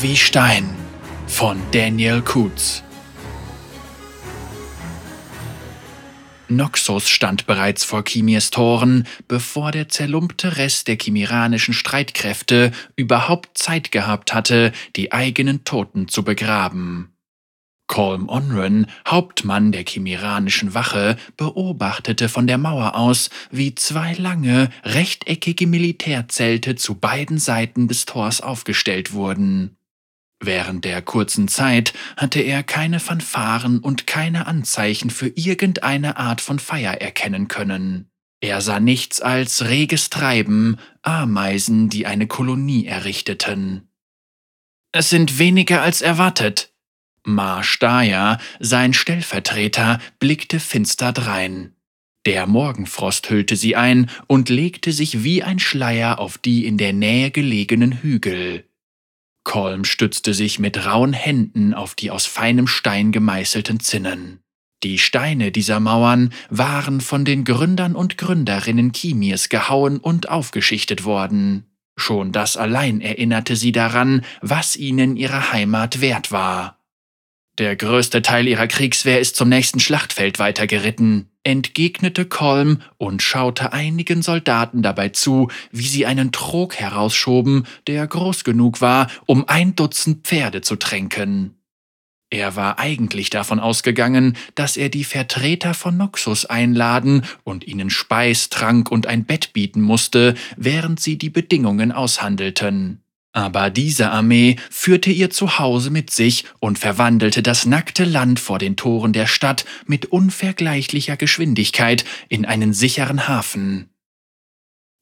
wie Stein von Daniel Kutz. Noxus stand bereits vor Kimirs Toren, bevor der zerlumpte Rest der chimiranischen Streitkräfte überhaupt Zeit gehabt hatte, die eigenen Toten zu begraben. Colm Onren, Hauptmann der chimiranischen Wache, beobachtete von der Mauer aus, wie zwei lange, rechteckige Militärzelte zu beiden Seiten des Tors aufgestellt wurden. Während der kurzen Zeit hatte er keine Fanfaren und keine Anzeichen für irgendeine Art von Feier erkennen können. Er sah nichts als reges Treiben, Ameisen, die eine Kolonie errichteten. Es sind weniger als erwartet, Marsch Daya, sein Stellvertreter, blickte finster drein. Der Morgenfrost hüllte sie ein und legte sich wie ein Schleier auf die in der Nähe gelegenen Hügel. Kolm stützte sich mit rauen Händen auf die aus feinem Stein gemeißelten Zinnen. Die Steine dieser Mauern waren von den Gründern und Gründerinnen Kimirs gehauen und aufgeschichtet worden. Schon das allein erinnerte sie daran, was ihnen ihre Heimat wert war. Der größte Teil ihrer Kriegswehr ist zum nächsten Schlachtfeld weitergeritten, entgegnete Kolm und schaute einigen Soldaten dabei zu, wie sie einen Trog herausschoben, der groß genug war, um ein Dutzend Pferde zu tränken. Er war eigentlich davon ausgegangen, dass er die Vertreter von Noxus einladen und ihnen Speis, Trank und ein Bett bieten musste, während sie die Bedingungen aushandelten. Aber diese Armee führte ihr Zuhause mit sich und verwandelte das nackte Land vor den Toren der Stadt mit unvergleichlicher Geschwindigkeit in einen sicheren Hafen.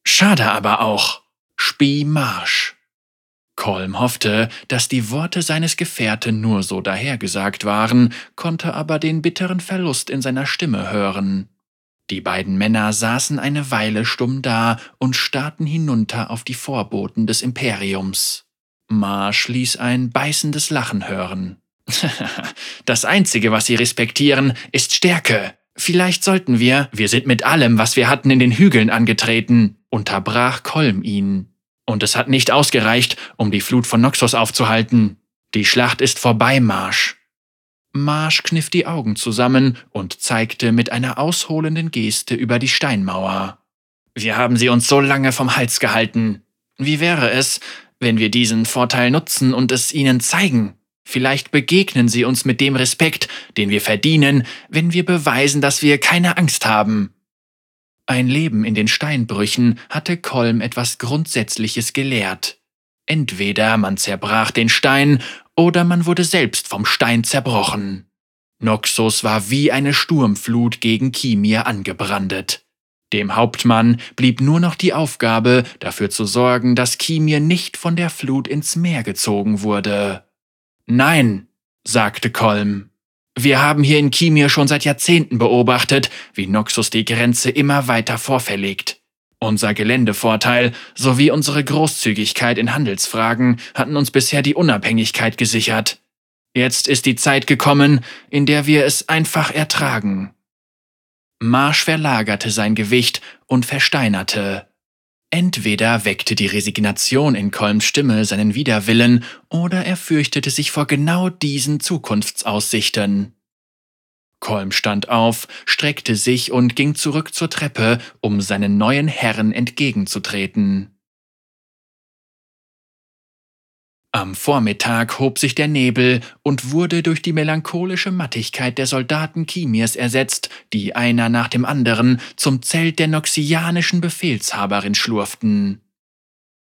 Schade aber auch. Spie Marsch. Kolm hoffte, dass die Worte seines Gefährten nur so dahergesagt waren, konnte aber den bitteren Verlust in seiner Stimme hören. Die beiden Männer saßen eine Weile stumm da und starrten hinunter auf die Vorboten des Imperiums. Marsch ließ ein beißendes Lachen hören. das Einzige, was sie respektieren, ist Stärke. Vielleicht sollten wir, wir sind mit allem, was wir hatten, in den Hügeln angetreten, unterbrach Kolm ihn. Und es hat nicht ausgereicht, um die Flut von Noxus aufzuhalten. Die Schlacht ist vorbei, Marsch. Marsch kniff die Augen zusammen und zeigte mit einer ausholenden Geste über die Steinmauer. Wir haben sie uns so lange vom Hals gehalten. Wie wäre es, wenn wir diesen Vorteil nutzen und es ihnen zeigen? Vielleicht begegnen sie uns mit dem Respekt, den wir verdienen, wenn wir beweisen, dass wir keine Angst haben. Ein Leben in den Steinbrüchen hatte Kolm etwas Grundsätzliches gelehrt. Entweder man zerbrach den Stein oder man wurde selbst vom Stein zerbrochen. Noxus war wie eine Sturmflut gegen Kimir angebrandet. Dem Hauptmann blieb nur noch die Aufgabe, dafür zu sorgen, dass Kimir nicht von der Flut ins Meer gezogen wurde. Nein, sagte Kolm. Wir haben hier in Kimir schon seit Jahrzehnten beobachtet, wie Noxus die Grenze immer weiter vorverlegt. Unser Geländevorteil sowie unsere Großzügigkeit in Handelsfragen hatten uns bisher die Unabhängigkeit gesichert. Jetzt ist die Zeit gekommen, in der wir es einfach ertragen. Marsch verlagerte sein Gewicht und versteinerte. Entweder weckte die Resignation in Kolms Stimme seinen Widerwillen, oder er fürchtete sich vor genau diesen Zukunftsaussichten. Kolm stand auf, streckte sich und ging zurück zur Treppe, um seinen neuen Herren entgegenzutreten. Am Vormittag hob sich der Nebel und wurde durch die melancholische Mattigkeit der Soldaten Kimirs ersetzt, die einer nach dem anderen zum Zelt der noxianischen Befehlshaberin schlurften.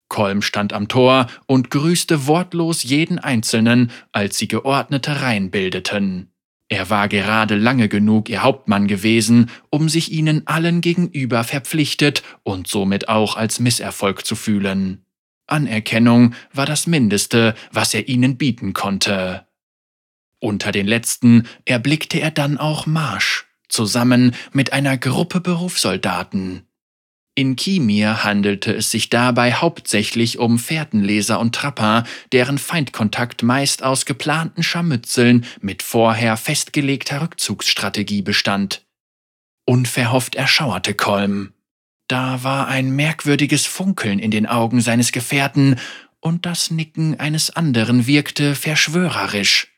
Kolm stand am Tor und grüßte wortlos jeden Einzelnen, als sie geordnete Reihen bildeten. Er war gerade lange genug ihr Hauptmann gewesen, um sich ihnen allen gegenüber verpflichtet und somit auch als Misserfolg zu fühlen. Anerkennung war das Mindeste, was er ihnen bieten konnte. Unter den letzten erblickte er dann auch Marsch, zusammen mit einer Gruppe Berufssoldaten. In Kimir handelte es sich dabei hauptsächlich um Fährtenleser und Trapper, deren Feindkontakt meist aus geplanten Scharmützeln mit vorher festgelegter Rückzugsstrategie bestand. Unverhofft erschauerte Kolm. Da war ein merkwürdiges Funkeln in den Augen seines Gefährten, und das Nicken eines anderen wirkte verschwörerisch.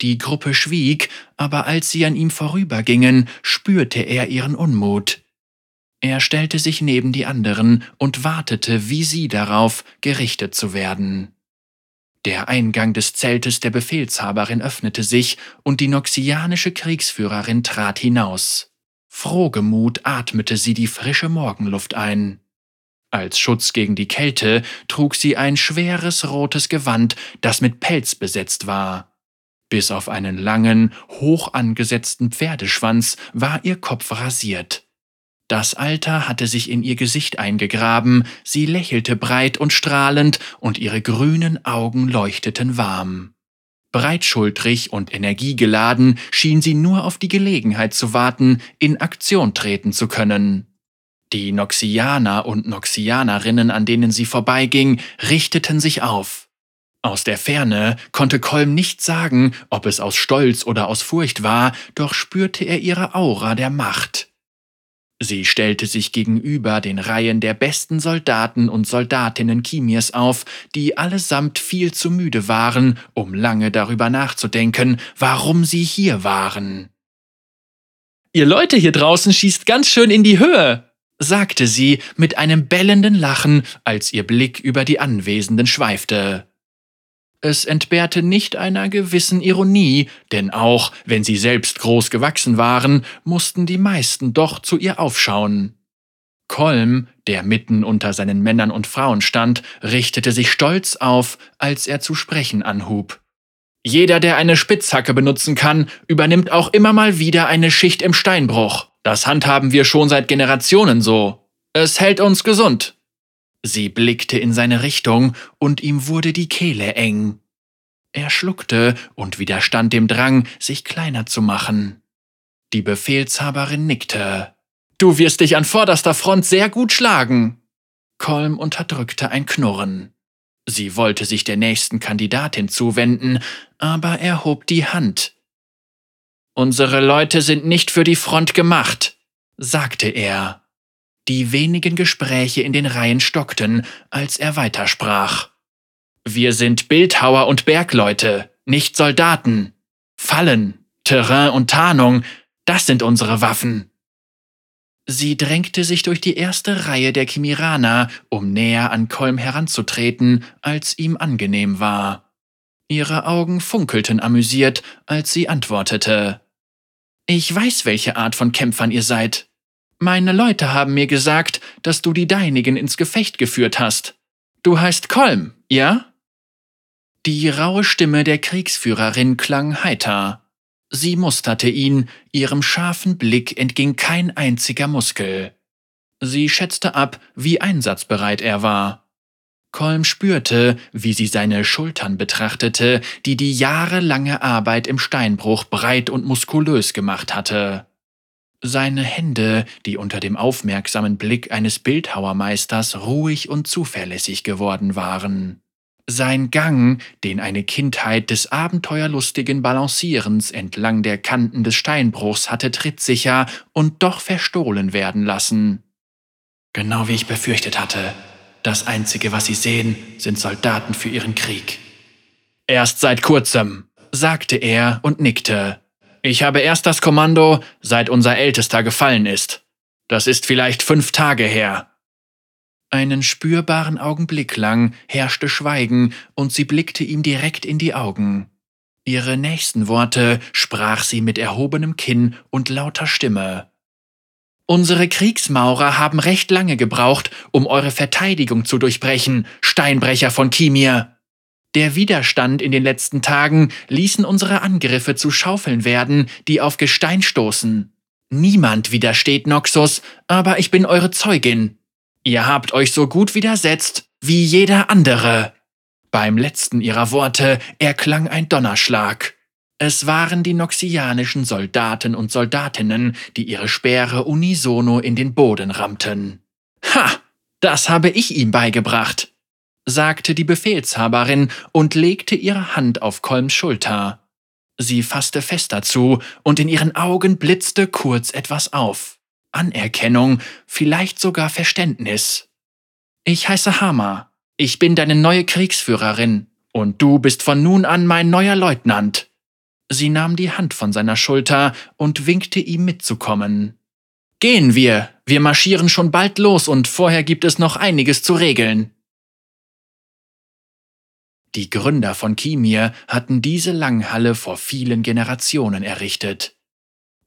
Die Gruppe schwieg, aber als sie an ihm vorübergingen, spürte er ihren Unmut. Er stellte sich neben die anderen und wartete wie sie darauf, gerichtet zu werden. Der Eingang des Zeltes der Befehlshaberin öffnete sich und die noxianische Kriegsführerin trat hinaus. Frohgemut atmete sie die frische Morgenluft ein. Als Schutz gegen die Kälte trug sie ein schweres rotes Gewand, das mit Pelz besetzt war. Bis auf einen langen, hoch angesetzten Pferdeschwanz war ihr Kopf rasiert. Das Alter hatte sich in ihr Gesicht eingegraben, sie lächelte breit und strahlend, und ihre grünen Augen leuchteten warm. Breitschultrig und energiegeladen schien sie nur auf die Gelegenheit zu warten, in Aktion treten zu können. Die Noxianer und Noxianerinnen, an denen sie vorbeiging, richteten sich auf. Aus der Ferne konnte Kolm nicht sagen, ob es aus Stolz oder aus Furcht war, doch spürte er ihre Aura der Macht. Sie stellte sich gegenüber den Reihen der besten Soldaten und Soldatinnen Kimirs auf, die allesamt viel zu müde waren, um lange darüber nachzudenken, warum sie hier waren. Ihr Leute hier draußen schießt ganz schön in die Höhe, sagte sie mit einem bellenden Lachen, als ihr Blick über die Anwesenden schweifte. Es entbehrte nicht einer gewissen Ironie, denn auch wenn sie selbst groß gewachsen waren, mussten die meisten doch zu ihr aufschauen. Kolm, der mitten unter seinen Männern und Frauen stand, richtete sich stolz auf, als er zu sprechen anhub. Jeder, der eine Spitzhacke benutzen kann, übernimmt auch immer mal wieder eine Schicht im Steinbruch. Das handhaben wir schon seit Generationen so. Es hält uns gesund. Sie blickte in seine Richtung, und ihm wurde die Kehle eng. Er schluckte und widerstand dem Drang, sich kleiner zu machen. Die Befehlshaberin nickte. Du wirst dich an vorderster Front sehr gut schlagen. Kolm unterdrückte ein Knurren. Sie wollte sich der nächsten Kandidatin zuwenden, aber er hob die Hand. Unsere Leute sind nicht für die Front gemacht, sagte er. Die wenigen Gespräche in den Reihen stockten, als er weitersprach. Wir sind Bildhauer und Bergleute, nicht Soldaten. Fallen, Terrain und Tarnung, das sind unsere Waffen. Sie drängte sich durch die erste Reihe der Kimiraner, um näher an Kolm heranzutreten, als ihm angenehm war. Ihre Augen funkelten amüsiert, als sie antwortete. Ich weiß, welche Art von Kämpfern ihr seid. Meine Leute haben mir gesagt, dass du die Deinigen ins Gefecht geführt hast. Du heißt Kolm, ja? Die raue Stimme der Kriegsführerin klang heiter. Sie musterte ihn, ihrem scharfen Blick entging kein einziger Muskel. Sie schätzte ab, wie einsatzbereit er war. Kolm spürte, wie sie seine Schultern betrachtete, die die jahrelange Arbeit im Steinbruch breit und muskulös gemacht hatte. Seine Hände, die unter dem aufmerksamen Blick eines Bildhauermeisters ruhig und zuverlässig geworden waren. Sein Gang, den eine Kindheit des abenteuerlustigen Balancierens entlang der Kanten des Steinbruchs hatte trittsicher und doch verstohlen werden lassen. Genau wie ich befürchtet hatte. Das Einzige, was Sie sehen, sind Soldaten für Ihren Krieg. Erst seit kurzem, sagte er und nickte. Ich habe erst das Kommando, seit unser Ältester gefallen ist. Das ist vielleicht fünf Tage her. Einen spürbaren Augenblick lang herrschte Schweigen, und sie blickte ihm direkt in die Augen. Ihre nächsten Worte sprach sie mit erhobenem Kinn und lauter Stimme. Unsere Kriegsmaurer haben recht lange gebraucht, um eure Verteidigung zu durchbrechen, Steinbrecher von Kimir. Der Widerstand in den letzten Tagen ließen unsere Angriffe zu Schaufeln werden, die auf Gestein stoßen. Niemand widersteht Noxus, aber ich bin eure Zeugin. Ihr habt euch so gut widersetzt wie jeder andere. Beim letzten ihrer Worte erklang ein Donnerschlag. Es waren die noxianischen Soldaten und Soldatinnen, die ihre Speere unisono in den Boden rammten. Ha! Das habe ich ihm beigebracht sagte die Befehlshaberin und legte ihre Hand auf Kolms Schulter. Sie fasste fest dazu, und in ihren Augen blitzte kurz etwas auf. Anerkennung, vielleicht sogar Verständnis. Ich heiße Hama, Ich bin deine neue Kriegsführerin, und du bist von nun an mein neuer Leutnant. Sie nahm die Hand von seiner Schulter und winkte ihm mitzukommen. Gehen wir, wir marschieren schon bald los und vorher gibt es noch einiges zu regeln. Die Gründer von Kimir hatten diese Langhalle vor vielen Generationen errichtet.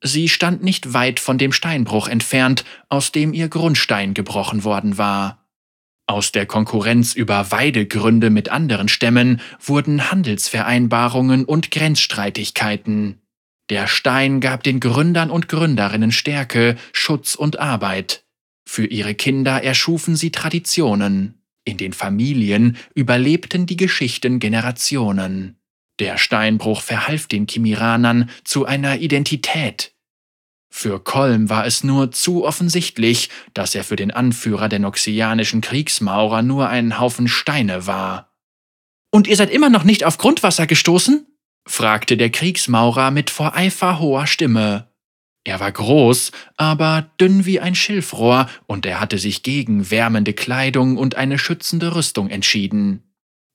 Sie stand nicht weit von dem Steinbruch entfernt, aus dem ihr Grundstein gebrochen worden war. Aus der Konkurrenz über Weidegründe mit anderen Stämmen wurden Handelsvereinbarungen und Grenzstreitigkeiten. Der Stein gab den Gründern und Gründerinnen Stärke, Schutz und Arbeit. Für ihre Kinder erschufen sie Traditionen. In den Familien überlebten die Geschichten Generationen. Der Steinbruch verhalf den Kimiranern zu einer Identität. Für Kolm war es nur zu offensichtlich, dass er für den Anführer der noxianischen Kriegsmaurer nur ein Haufen Steine war. Und ihr seid immer noch nicht auf Grundwasser gestoßen? fragte der Kriegsmaurer mit vor Eifer hoher Stimme. Er war groß, aber dünn wie ein Schilfrohr, und er hatte sich gegen wärmende Kleidung und eine schützende Rüstung entschieden.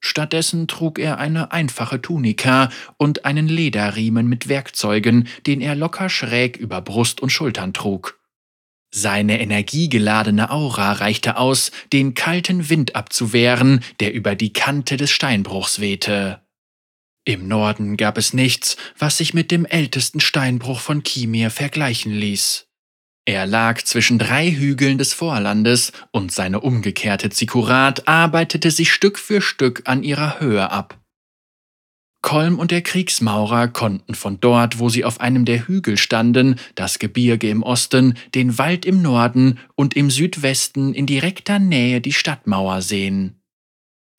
Stattdessen trug er eine einfache Tunika und einen Lederriemen mit Werkzeugen, den er locker schräg über Brust und Schultern trug. Seine energiegeladene Aura reichte aus, den kalten Wind abzuwehren, der über die Kante des Steinbruchs wehte. Im Norden gab es nichts, was sich mit dem ältesten Steinbruch von Kimir vergleichen ließ. Er lag zwischen drei Hügeln des Vorlandes und seine umgekehrte Zikurat arbeitete sich Stück für Stück an ihrer Höhe ab. Kolm und der Kriegsmaurer konnten von dort, wo sie auf einem der Hügel standen, das Gebirge im Osten, den Wald im Norden und im Südwesten in direkter Nähe die Stadtmauer sehen.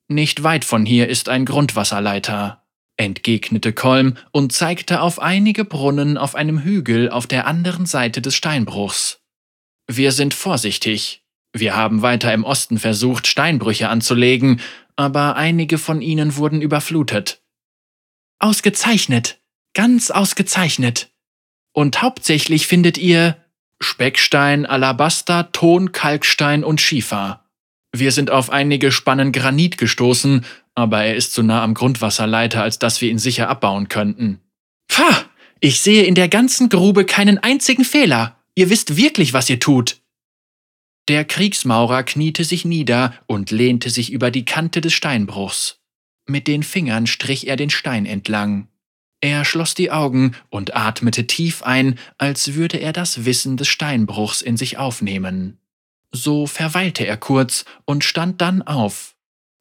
Nicht weit von hier ist ein Grundwasserleiter entgegnete Kolm und zeigte auf einige Brunnen auf einem Hügel auf der anderen Seite des Steinbruchs. Wir sind vorsichtig. Wir haben weiter im Osten versucht, Steinbrüche anzulegen, aber einige von ihnen wurden überflutet. Ausgezeichnet, ganz ausgezeichnet. Und hauptsächlich findet ihr Speckstein, Alabaster, Ton, Kalkstein und Schiefer. Wir sind auf einige Spannen Granit gestoßen aber er ist zu nah am Grundwasserleiter, als dass wir ihn sicher abbauen könnten. Pah! Ich sehe in der ganzen Grube keinen einzigen Fehler. Ihr wisst wirklich, was ihr tut. Der Kriegsmaurer kniete sich nieder und lehnte sich über die Kante des Steinbruchs. Mit den Fingern strich er den Stein entlang. Er schloss die Augen und atmete tief ein, als würde er das Wissen des Steinbruchs in sich aufnehmen. So verweilte er kurz und stand dann auf.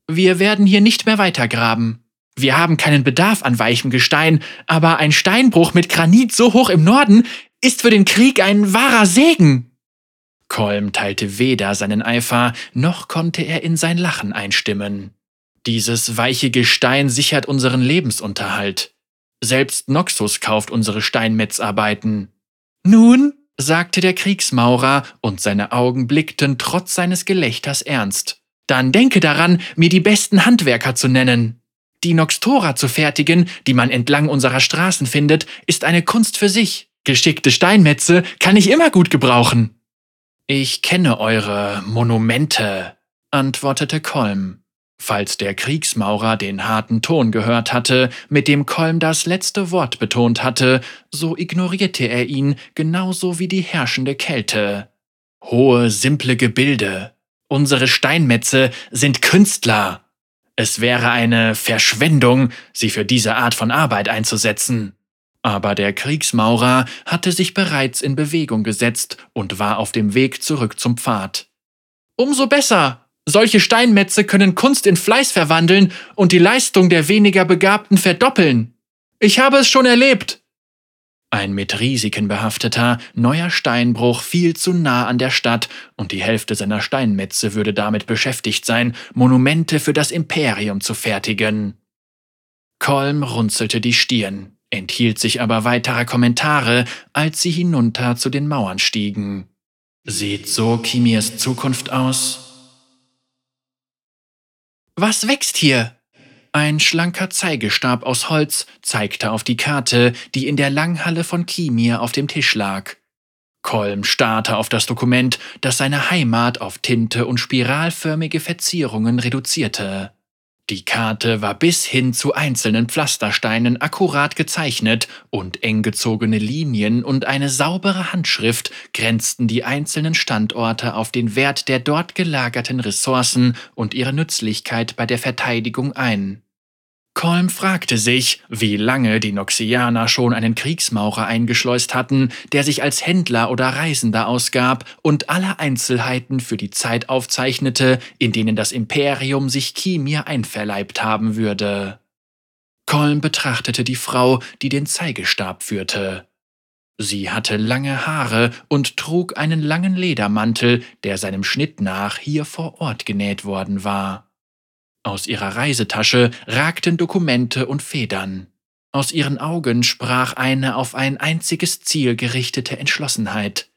Wir werden hier nicht mehr weitergraben. Wir haben keinen Bedarf an weichem Gestein, aber ein Steinbruch mit Granit so hoch im Norden ist für den Krieg ein wahrer Segen. Kolm teilte weder seinen Eifer, noch konnte er in sein Lachen einstimmen. Dieses weiche Gestein sichert unseren Lebensunterhalt. Selbst Noxus kauft unsere Steinmetzarbeiten. Nun, sagte der Kriegsmaurer, und seine Augen blickten trotz seines Gelächters ernst. Dann denke daran, mir die besten Handwerker zu nennen. Die Noxtora zu fertigen, die man entlang unserer Straßen findet, ist eine Kunst für sich. Geschickte Steinmetze kann ich immer gut gebrauchen. Ich kenne eure Monumente, antwortete Kolm. Falls der Kriegsmaurer den harten Ton gehört hatte, mit dem Kolm das letzte Wort betont hatte, so ignorierte er ihn genauso wie die herrschende Kälte. Hohe, simple Gebilde, Unsere Steinmetze sind Künstler. Es wäre eine Verschwendung, sie für diese Art von Arbeit einzusetzen. Aber der Kriegsmaurer hatte sich bereits in Bewegung gesetzt und war auf dem Weg zurück zum Pfad. Umso besser! Solche Steinmetze können Kunst in Fleiß verwandeln und die Leistung der weniger Begabten verdoppeln. Ich habe es schon erlebt. Ein mit Risiken behafteter, neuer Steinbruch viel zu nah an der Stadt und die Hälfte seiner Steinmetze würde damit beschäftigt sein, Monumente für das Imperium zu fertigen. Kolm runzelte die Stirn, enthielt sich aber weiterer Kommentare, als sie hinunter zu den Mauern stiegen. Sieht so Kimirs Zukunft aus? Was wächst hier? Ein schlanker Zeigestab aus Holz zeigte auf die Karte, die in der Langhalle von Kimir auf dem Tisch lag. Kolm starrte auf das Dokument, das seine Heimat auf Tinte und spiralförmige Verzierungen reduzierte. Die Karte war bis hin zu einzelnen Pflastersteinen akkurat gezeichnet und eng gezogene Linien und eine saubere Handschrift grenzten die einzelnen Standorte auf den Wert der dort gelagerten Ressourcen und ihre Nützlichkeit bei der Verteidigung ein. Kolm fragte sich, wie lange die Noxianer schon einen Kriegsmaurer eingeschleust hatten, der sich als Händler oder Reisender ausgab und alle Einzelheiten für die Zeit aufzeichnete, in denen das Imperium sich Kimir einverleibt haben würde. Kolm betrachtete die Frau, die den Zeigestab führte. Sie hatte lange Haare und trug einen langen Ledermantel, der seinem Schnitt nach hier vor Ort genäht worden war. Aus ihrer Reisetasche ragten Dokumente und Federn. Aus ihren Augen sprach eine auf ein einziges Ziel gerichtete Entschlossenheit.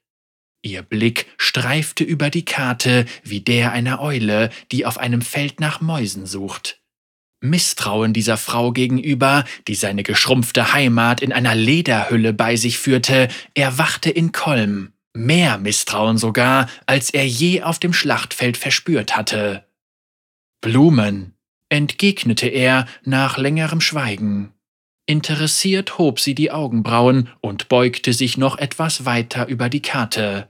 Ihr Blick streifte über die Karte wie der einer Eule, die auf einem Feld nach Mäusen sucht. Misstrauen dieser Frau gegenüber, die seine geschrumpfte Heimat in einer Lederhülle bei sich führte, erwachte in Kolm. Mehr Misstrauen sogar, als er je auf dem Schlachtfeld verspürt hatte. Blumen, entgegnete er nach längerem Schweigen. Interessiert hob sie die Augenbrauen und beugte sich noch etwas weiter über die Karte.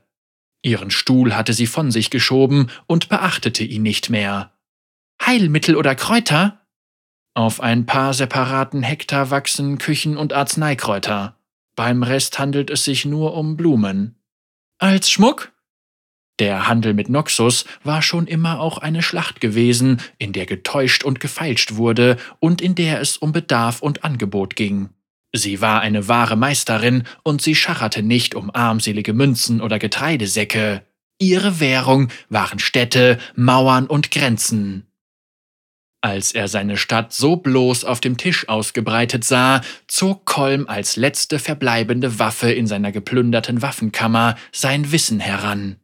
Ihren Stuhl hatte sie von sich geschoben und beachtete ihn nicht mehr. Heilmittel oder Kräuter? Auf ein paar separaten Hektar wachsen Küchen- und Arzneikräuter. Beim Rest handelt es sich nur um Blumen. Als Schmuck? Der Handel mit Noxus war schon immer auch eine Schlacht gewesen, in der getäuscht und gefeilscht wurde und in der es um Bedarf und Angebot ging. Sie war eine wahre Meisterin und sie schacherte nicht um armselige Münzen oder Getreidesäcke. Ihre Währung waren Städte, Mauern und Grenzen. Als er seine Stadt so bloß auf dem Tisch ausgebreitet sah, zog Kolm als letzte verbleibende Waffe in seiner geplünderten Waffenkammer sein Wissen heran.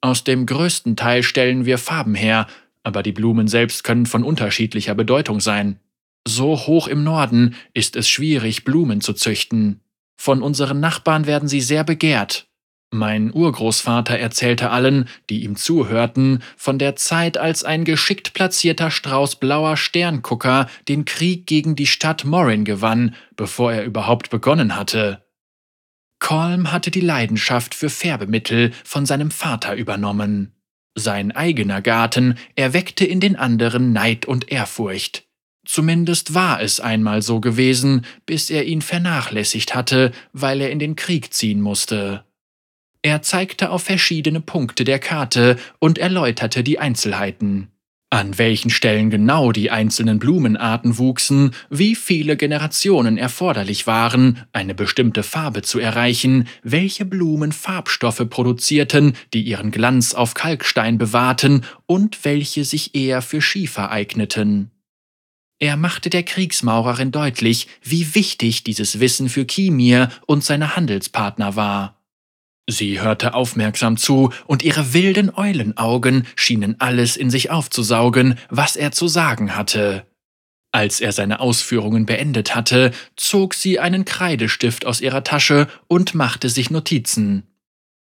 Aus dem größten Teil stellen wir Farben her, aber die Blumen selbst können von unterschiedlicher Bedeutung sein. So hoch im Norden ist es schwierig, Blumen zu züchten. Von unseren Nachbarn werden sie sehr begehrt. Mein Urgroßvater erzählte allen, die ihm zuhörten, von der Zeit, als ein geschickt platzierter Strauß blauer Sterngucker den Krieg gegen die Stadt Morin gewann, bevor er überhaupt begonnen hatte. Kolm hatte die Leidenschaft für Färbemittel von seinem Vater übernommen. Sein eigener Garten erweckte in den anderen Neid und Ehrfurcht. Zumindest war es einmal so gewesen, bis er ihn vernachlässigt hatte, weil er in den Krieg ziehen musste. Er zeigte auf verschiedene Punkte der Karte und erläuterte die Einzelheiten. An welchen Stellen genau die einzelnen Blumenarten wuchsen, wie viele Generationen erforderlich waren, eine bestimmte Farbe zu erreichen, welche Blumen Farbstoffe produzierten, die ihren Glanz auf Kalkstein bewahrten und welche sich eher für Schiefer eigneten. Er machte der Kriegsmaurerin deutlich, wie wichtig dieses Wissen für Kimir und seine Handelspartner war. Sie hörte aufmerksam zu, und ihre wilden Eulenaugen schienen alles in sich aufzusaugen, was er zu sagen hatte. Als er seine Ausführungen beendet hatte, zog sie einen Kreidestift aus ihrer Tasche und machte sich Notizen.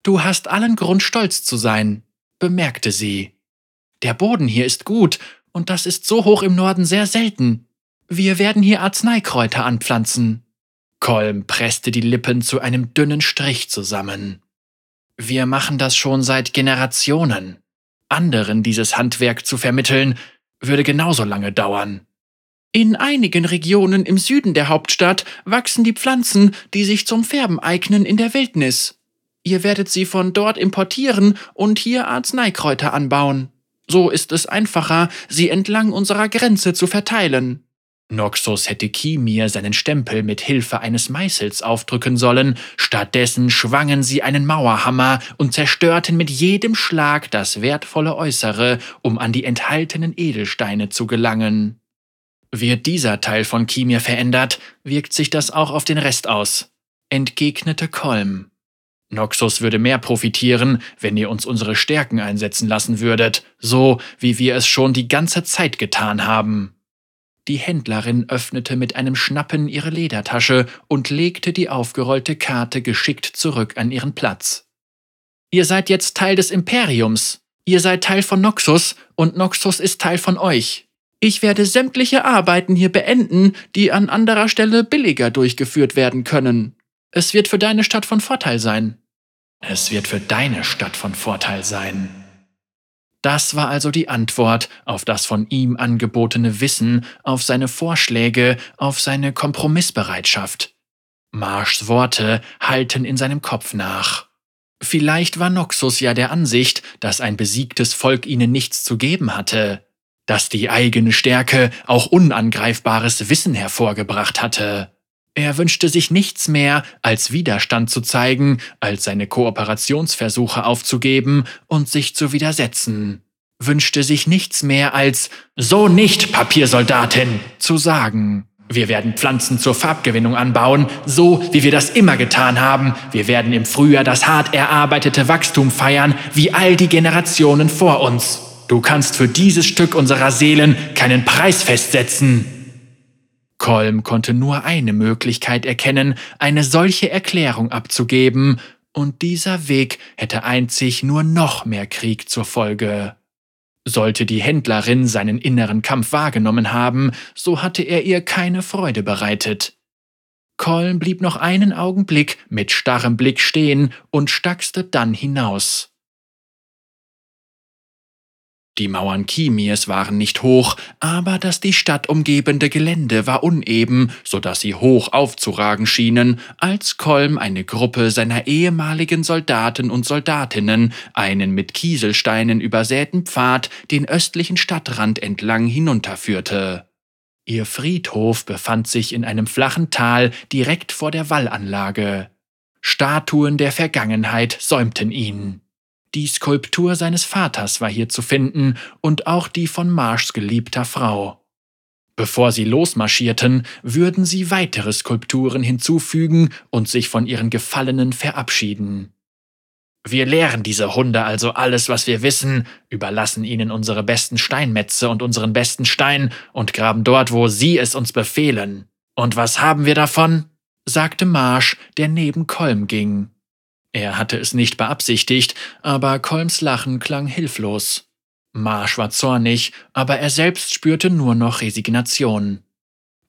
Du hast allen Grund, stolz zu sein, bemerkte sie. Der Boden hier ist gut, und das ist so hoch im Norden sehr selten. Wir werden hier Arzneikräuter anpflanzen. Kolm presste die Lippen zu einem dünnen Strich zusammen. Wir machen das schon seit Generationen. Anderen dieses Handwerk zu vermitteln, würde genauso lange dauern. In einigen Regionen im Süden der Hauptstadt wachsen die Pflanzen, die sich zum Färben eignen, in der Wildnis. Ihr werdet sie von dort importieren und hier Arzneikräuter anbauen. So ist es einfacher, sie entlang unserer Grenze zu verteilen. Noxus hätte Kimir seinen Stempel mit Hilfe eines Meißels aufdrücken sollen, stattdessen schwangen sie einen Mauerhammer und zerstörten mit jedem Schlag das wertvolle Äußere, um an die enthaltenen Edelsteine zu gelangen. Wird dieser Teil von Kimir verändert, wirkt sich das auch auf den Rest aus, entgegnete Kolm. Noxus würde mehr profitieren, wenn ihr uns unsere Stärken einsetzen lassen würdet, so wie wir es schon die ganze Zeit getan haben. Die Händlerin öffnete mit einem Schnappen ihre Ledertasche und legte die aufgerollte Karte geschickt zurück an ihren Platz. Ihr seid jetzt Teil des Imperiums. Ihr seid Teil von Noxus und Noxus ist Teil von euch. Ich werde sämtliche Arbeiten hier beenden, die an anderer Stelle billiger durchgeführt werden können. Es wird für deine Stadt von Vorteil sein. Es wird für deine Stadt von Vorteil sein. Das war also die Antwort auf das von ihm angebotene Wissen, auf seine Vorschläge, auf seine Kompromissbereitschaft. Marschs Worte halten in seinem Kopf nach. Vielleicht war Noxus ja der Ansicht, dass ein besiegtes Volk ihnen nichts zu geben hatte, dass die eigene Stärke auch unangreifbares Wissen hervorgebracht hatte. Er wünschte sich nichts mehr, als Widerstand zu zeigen, als seine Kooperationsversuche aufzugeben und sich zu widersetzen, wünschte sich nichts mehr als So nicht, Papiersoldatin zu sagen. Wir werden Pflanzen zur Farbgewinnung anbauen, so wie wir das immer getan haben. Wir werden im Frühjahr das hart erarbeitete Wachstum feiern, wie all die Generationen vor uns. Du kannst für dieses Stück unserer Seelen keinen Preis festsetzen. Kolm konnte nur eine Möglichkeit erkennen, eine solche Erklärung abzugeben, und dieser Weg hätte einzig nur noch mehr Krieg zur Folge. Sollte die Händlerin seinen inneren Kampf wahrgenommen haben, so hatte er ihr keine Freude bereitet. Kolm blieb noch einen Augenblick mit starrem Blick stehen und stackste dann hinaus. Die Mauern Kimirs waren nicht hoch, aber das die Stadt umgebende Gelände war uneben, so dass sie hoch aufzuragen schienen, als Kolm eine Gruppe seiner ehemaligen Soldaten und Soldatinnen einen mit Kieselsteinen übersäten Pfad den östlichen Stadtrand entlang hinunterführte. Ihr Friedhof befand sich in einem flachen Tal direkt vor der Wallanlage. Statuen der Vergangenheit säumten ihn. Die Skulptur seines Vaters war hier zu finden und auch die von Marschs geliebter Frau. Bevor sie losmarschierten, würden sie weitere Skulpturen hinzufügen und sich von ihren Gefallenen verabschieden. Wir lehren diese Hunde also alles, was wir wissen, überlassen ihnen unsere besten Steinmetze und unseren besten Stein und graben dort, wo sie es uns befehlen. Und was haben wir davon? sagte Marsch, der neben Kolm ging. Er hatte es nicht beabsichtigt, aber Kolms Lachen klang hilflos. Marsch war zornig, aber er selbst spürte nur noch Resignation.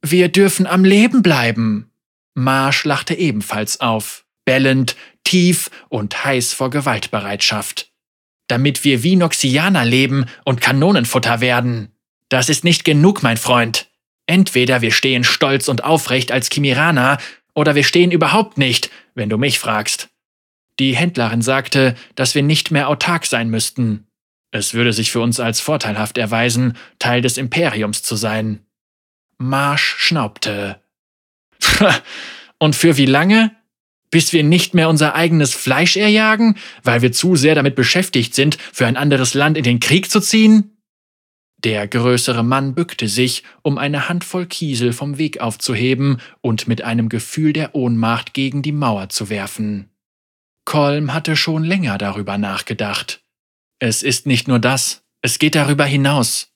Wir dürfen am Leben bleiben. Marsch lachte ebenfalls auf, bellend, tief und heiß vor Gewaltbereitschaft. Damit wir wie Noxianer leben und Kanonenfutter werden. Das ist nicht genug, mein Freund. Entweder wir stehen stolz und aufrecht als Kimiraner, oder wir stehen überhaupt nicht, wenn du mich fragst. Die Händlerin sagte, dass wir nicht mehr autark sein müssten. Es würde sich für uns als vorteilhaft erweisen, Teil des Imperiums zu sein. Marsch schnaubte. Und für wie lange? Bis wir nicht mehr unser eigenes Fleisch erjagen, weil wir zu sehr damit beschäftigt sind, für ein anderes Land in den Krieg zu ziehen? Der größere Mann bückte sich, um eine Handvoll Kiesel vom Weg aufzuheben und mit einem Gefühl der Ohnmacht gegen die Mauer zu werfen. Kolm hatte schon länger darüber nachgedacht. Es ist nicht nur das, es geht darüber hinaus.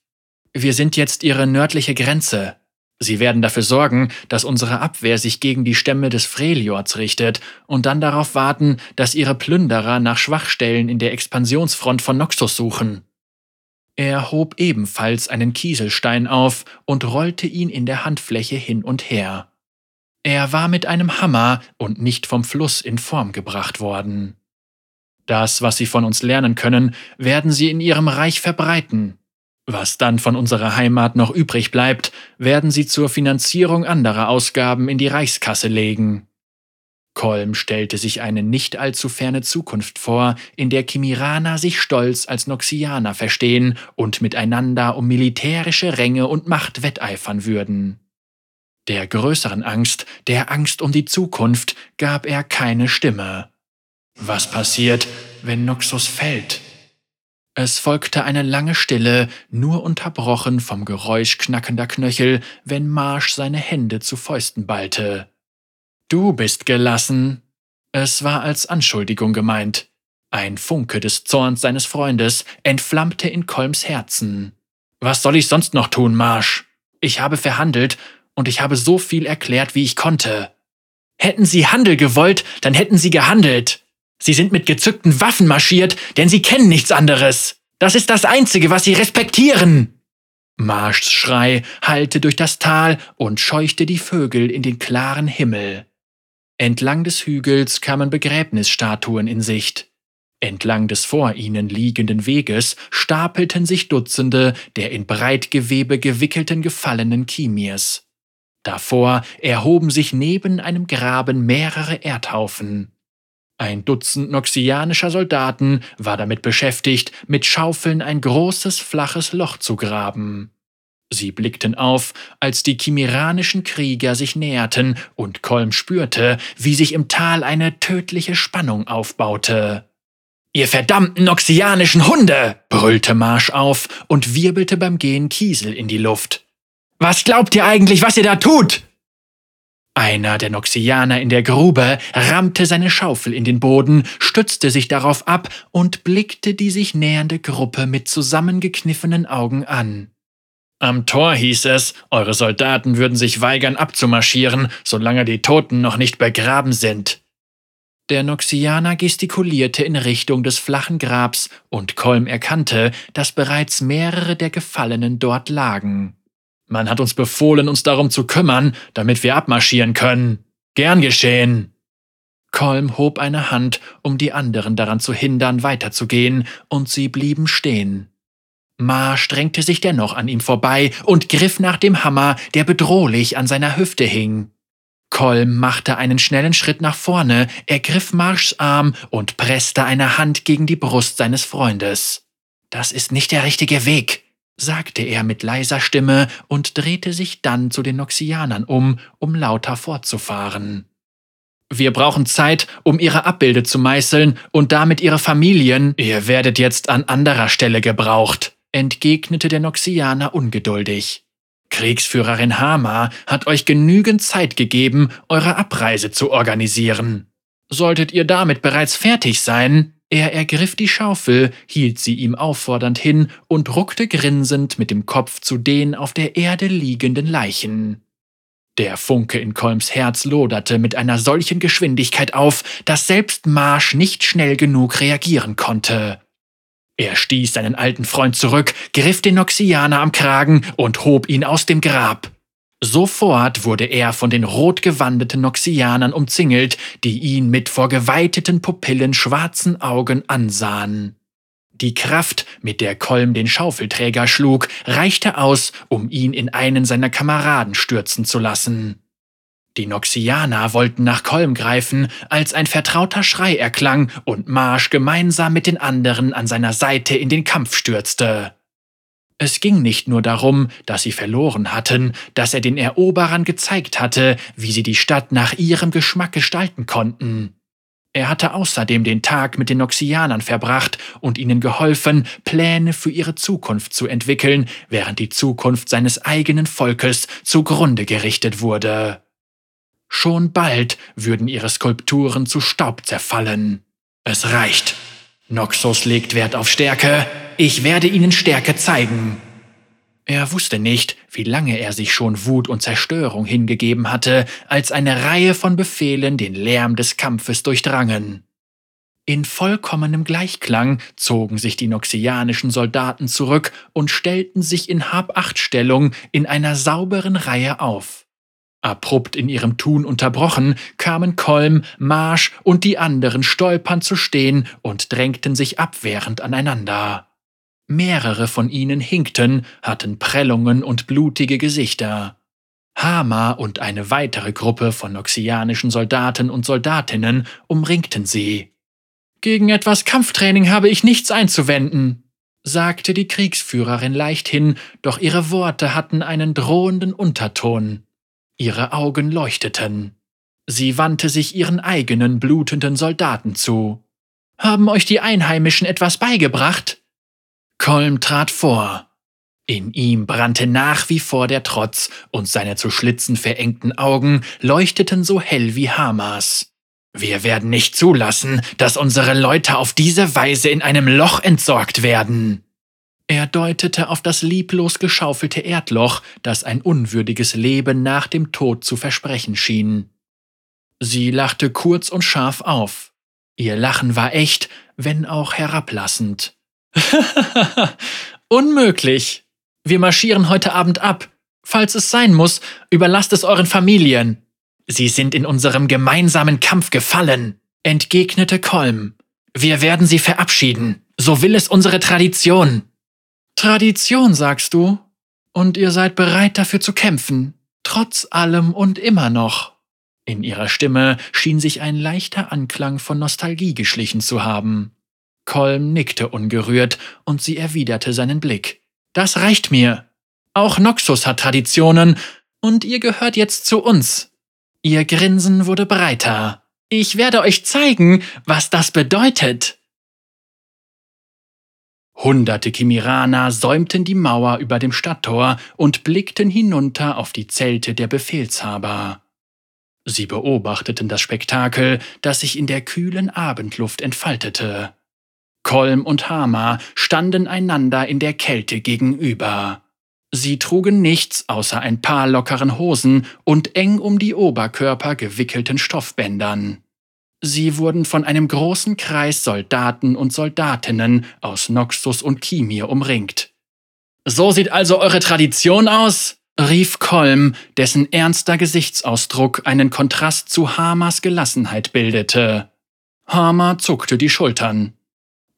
Wir sind jetzt ihre nördliche Grenze. Sie werden dafür sorgen, dass unsere Abwehr sich gegen die Stämme des Freljords richtet und dann darauf warten, dass ihre Plünderer nach Schwachstellen in der Expansionsfront von Noxus suchen. Er hob ebenfalls einen Kieselstein auf und rollte ihn in der Handfläche hin und her. Er war mit einem Hammer und nicht vom Fluss in Form gebracht worden. Das, was sie von uns lernen können, werden sie in ihrem Reich verbreiten. Was dann von unserer Heimat noch übrig bleibt, werden sie zur Finanzierung anderer Ausgaben in die Reichskasse legen. Kolm stellte sich eine nicht allzu ferne Zukunft vor, in der Kimiraner sich stolz als Noxianer verstehen und miteinander um militärische Ränge und Macht wetteifern würden. Der größeren Angst, der Angst um die Zukunft, gab er keine Stimme. Was passiert, wenn Noxus fällt? Es folgte eine lange Stille, nur unterbrochen vom Geräusch knackender Knöchel, wenn Marsch seine Hände zu Fäusten ballte. Du bist gelassen. Es war als Anschuldigung gemeint. Ein Funke des Zorns seines Freundes entflammte in Kolms Herzen. Was soll ich sonst noch tun, Marsch? Ich habe verhandelt und ich habe so viel erklärt, wie ich konnte. Hätten Sie Handel gewollt, dann hätten Sie gehandelt. Sie sind mit gezückten Waffen marschiert, denn Sie kennen nichts anderes. Das ist das Einzige, was Sie respektieren. Marschs Schrei hallte durch das Tal und scheuchte die Vögel in den klaren Himmel. Entlang des Hügels kamen Begräbnisstatuen in Sicht. Entlang des vor ihnen liegenden Weges stapelten sich Dutzende der in Breitgewebe gewickelten gefallenen Kimirs. Davor erhoben sich neben einem Graben mehrere Erdhaufen. Ein Dutzend noxianischer Soldaten war damit beschäftigt, mit Schaufeln ein großes flaches Loch zu graben. Sie blickten auf, als die chimeranischen Krieger sich näherten, und Kolm spürte, wie sich im Tal eine tödliche Spannung aufbaute. Ihr verdammten noxianischen Hunde! brüllte Marsch auf und wirbelte beim Gehen Kiesel in die Luft. Was glaubt ihr eigentlich, was ihr da tut? Einer der Noxianer in der Grube rammte seine Schaufel in den Boden, stützte sich darauf ab und blickte die sich nähernde Gruppe mit zusammengekniffenen Augen an. Am Tor hieß es, eure Soldaten würden sich weigern abzumarschieren, solange die Toten noch nicht begraben sind. Der Noxianer gestikulierte in Richtung des flachen Grabs, und Kolm erkannte, dass bereits mehrere der Gefallenen dort lagen. Man hat uns befohlen, uns darum zu kümmern, damit wir abmarschieren können. Gern geschehen. Kolm hob eine Hand, um die anderen daran zu hindern, weiterzugehen, und sie blieben stehen. Ma strengte sich dennoch an ihm vorbei und griff nach dem Hammer, der bedrohlich an seiner Hüfte hing. Kolm machte einen schnellen Schritt nach vorne, ergriff Marschs Arm und presste eine Hand gegen die Brust seines Freundes. Das ist nicht der richtige Weg, sagte er mit leiser Stimme und drehte sich dann zu den Noxianern um, um lauter fortzufahren. Wir brauchen Zeit, um ihre Abbilde zu meißeln und damit ihre Familien. Ihr werdet jetzt an anderer Stelle gebraucht, entgegnete der Noxianer ungeduldig. Kriegsführerin Hama hat euch genügend Zeit gegeben, eure Abreise zu organisieren. Solltet ihr damit bereits fertig sein, er ergriff die Schaufel, hielt sie ihm auffordernd hin und ruckte grinsend mit dem Kopf zu den auf der Erde liegenden Leichen. Der Funke in Kolms Herz loderte mit einer solchen Geschwindigkeit auf, dass selbst Marsch nicht schnell genug reagieren konnte. Er stieß seinen alten Freund zurück, griff den Noxianer am Kragen und hob ihn aus dem Grab. Sofort wurde er von den rotgewandeten Noxianern umzingelt, die ihn mit vor geweiteten Pupillen schwarzen Augen ansahen. Die Kraft, mit der Kolm den Schaufelträger schlug, reichte aus, um ihn in einen seiner Kameraden stürzen zu lassen. Die Noxianer wollten nach Kolm greifen, als ein vertrauter Schrei erklang und Marsch gemeinsam mit den anderen an seiner Seite in den Kampf stürzte. Es ging nicht nur darum, dass sie verloren hatten, dass er den Eroberern gezeigt hatte, wie sie die Stadt nach ihrem Geschmack gestalten konnten. Er hatte außerdem den Tag mit den Noxianern verbracht und ihnen geholfen, Pläne für ihre Zukunft zu entwickeln, während die Zukunft seines eigenen Volkes zugrunde gerichtet wurde. Schon bald würden ihre Skulpturen zu Staub zerfallen. Es reicht. Noxus legt Wert auf Stärke. Ich werde ihnen Stärke zeigen. Er wusste nicht, wie lange er sich schon Wut und Zerstörung hingegeben hatte, als eine Reihe von Befehlen den Lärm des Kampfes durchdrangen. In vollkommenem Gleichklang zogen sich die noxianischen Soldaten zurück und stellten sich in Habachtstellung in einer sauberen Reihe auf. Abrupt in ihrem Tun unterbrochen, kamen Kolm, Marsch und die anderen stolpernd zu stehen und drängten sich abwehrend aneinander. Mehrere von ihnen hinkten, hatten Prellungen und blutige Gesichter. Hama und eine weitere Gruppe von noxianischen Soldaten und Soldatinnen umringten sie. Gegen etwas Kampftraining habe ich nichts einzuwenden, sagte die Kriegsführerin leichthin, doch ihre Worte hatten einen drohenden Unterton. Ihre Augen leuchteten. Sie wandte sich ihren eigenen blutenden Soldaten zu. Haben euch die Einheimischen etwas beigebracht? Kolm trat vor. In ihm brannte nach wie vor der Trotz, und seine zu Schlitzen verengten Augen leuchteten so hell wie Hamas. Wir werden nicht zulassen, dass unsere Leute auf diese Weise in einem Loch entsorgt werden. Er deutete auf das lieblos geschaufelte Erdloch, das ein unwürdiges Leben nach dem Tod zu versprechen schien. Sie lachte kurz und scharf auf. Ihr Lachen war echt, wenn auch herablassend. Unmöglich. Wir marschieren heute Abend ab. Falls es sein muss, überlasst es euren Familien. Sie sind in unserem gemeinsamen Kampf gefallen, entgegnete Kolm. Wir werden sie verabschieden. So will es unsere Tradition. Tradition, sagst du? Und ihr seid bereit dafür zu kämpfen, trotz allem und immer noch. In ihrer Stimme schien sich ein leichter Anklang von Nostalgie geschlichen zu haben. Kolm nickte ungerührt und sie erwiderte seinen Blick. Das reicht mir. Auch Noxus hat Traditionen und ihr gehört jetzt zu uns. Ihr Grinsen wurde breiter. Ich werde euch zeigen, was das bedeutet. Hunderte Kimiraner säumten die Mauer über dem Stadttor und blickten hinunter auf die Zelte der Befehlshaber. Sie beobachteten das Spektakel, das sich in der kühlen Abendluft entfaltete. Kolm und Hama standen einander in der Kälte gegenüber. Sie trugen nichts außer ein paar lockeren Hosen und eng um die Oberkörper gewickelten Stoffbändern. Sie wurden von einem großen Kreis Soldaten und Soldatinnen aus Noxus und Kimir umringt. So sieht also eure Tradition aus? rief Kolm, dessen ernster Gesichtsausdruck einen Kontrast zu Hamas Gelassenheit bildete. Hama zuckte die Schultern.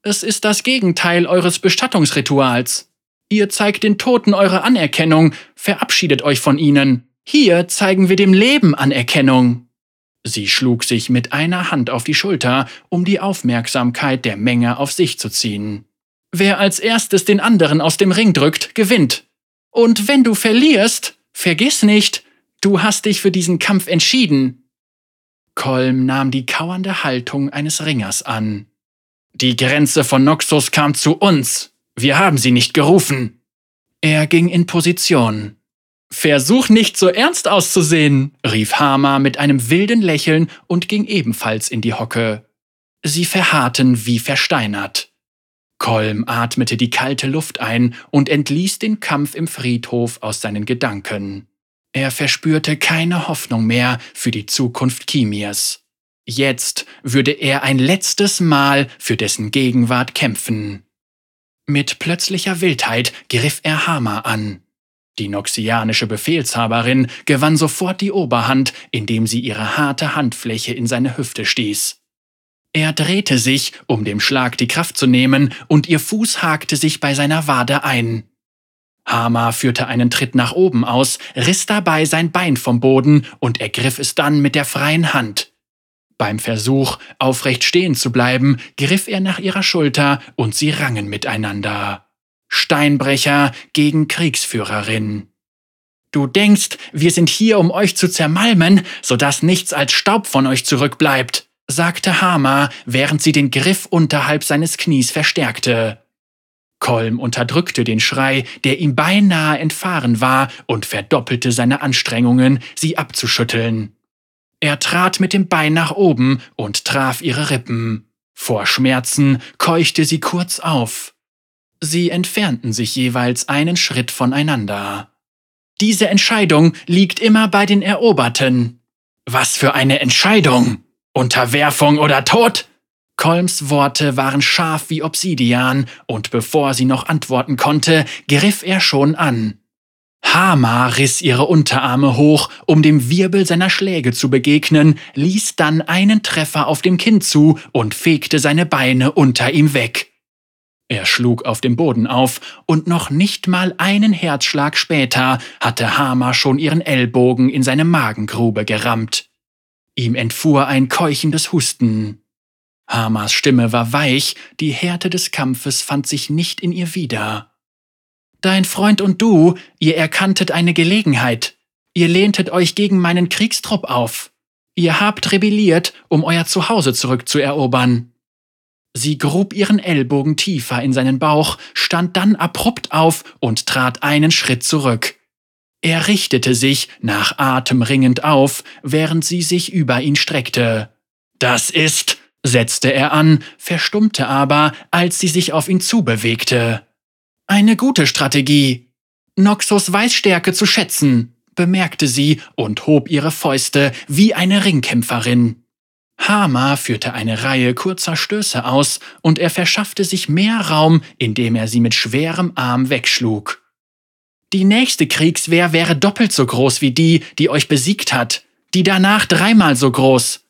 Es ist das Gegenteil eures Bestattungsrituals. Ihr zeigt den Toten eure Anerkennung, verabschiedet euch von ihnen. Hier zeigen wir dem Leben Anerkennung. Sie schlug sich mit einer Hand auf die Schulter, um die Aufmerksamkeit der Menge auf sich zu ziehen. Wer als erstes den anderen aus dem Ring drückt, gewinnt. Und wenn du verlierst, vergiss nicht, du hast dich für diesen Kampf entschieden. Kolm nahm die kauernde Haltung eines Ringers an. Die Grenze von Noxus kam zu uns. Wir haben sie nicht gerufen. Er ging in Position. Versuch nicht so ernst auszusehen, rief Hama mit einem wilden Lächeln und ging ebenfalls in die Hocke. Sie verharrten wie versteinert. Kolm atmete die kalte Luft ein und entließ den Kampf im Friedhof aus seinen Gedanken. Er verspürte keine Hoffnung mehr für die Zukunft Kimirs. Jetzt würde er ein letztes Mal für dessen Gegenwart kämpfen. Mit plötzlicher Wildheit griff er Hama an. Die noxianische Befehlshaberin gewann sofort die Oberhand, indem sie ihre harte Handfläche in seine Hüfte stieß. Er drehte sich, um dem Schlag die Kraft zu nehmen, und ihr Fuß hakte sich bei seiner Wade ein. Hama führte einen Tritt nach oben aus, riss dabei sein Bein vom Boden und ergriff es dann mit der freien Hand. Beim Versuch, aufrecht stehen zu bleiben, griff er nach ihrer Schulter und sie rangen miteinander. Steinbrecher gegen Kriegsführerin. Du denkst, wir sind hier, um euch zu zermalmen, sodass nichts als Staub von euch zurückbleibt, sagte Hama, während sie den Griff unterhalb seines Knies verstärkte. Kolm unterdrückte den Schrei, der ihm beinahe entfahren war, und verdoppelte seine Anstrengungen, sie abzuschütteln. Er trat mit dem Bein nach oben und traf ihre Rippen. Vor Schmerzen keuchte sie kurz auf. Sie entfernten sich jeweils einen Schritt voneinander. Diese Entscheidung liegt immer bei den Eroberten. Was für eine Entscheidung! Unterwerfung oder Tod? Kolms Worte waren scharf wie Obsidian, und bevor sie noch antworten konnte, griff er schon an. Hama riss ihre Unterarme hoch, um dem Wirbel seiner Schläge zu begegnen, ließ dann einen Treffer auf dem Kinn zu und fegte seine Beine unter ihm weg. Er schlug auf dem Boden auf, und noch nicht mal einen Herzschlag später hatte Hama schon ihren Ellbogen in seine Magengrube gerammt. Ihm entfuhr ein keuchendes Husten. Hamas Stimme war weich, die Härte des Kampfes fand sich nicht in ihr wieder. Dein Freund und du, ihr erkanntet eine Gelegenheit. Ihr lehntet euch gegen meinen Kriegstrupp auf. Ihr habt rebelliert, um euer Zuhause zurückzuerobern. Sie grub ihren Ellbogen tiefer in seinen Bauch, stand dann abrupt auf und trat einen Schritt zurück. Er richtete sich nach Atem ringend auf, während sie sich über ihn streckte. Das ist, setzte er an, verstummte aber, als sie sich auf ihn zubewegte. Eine gute Strategie. Noxus weiß Stärke zu schätzen, bemerkte sie und hob ihre Fäuste wie eine Ringkämpferin. Hama führte eine Reihe kurzer Stöße aus und er verschaffte sich mehr Raum, indem er sie mit schwerem Arm wegschlug. Die nächste Kriegswehr wäre doppelt so groß wie die, die euch besiegt hat, die danach dreimal so groß.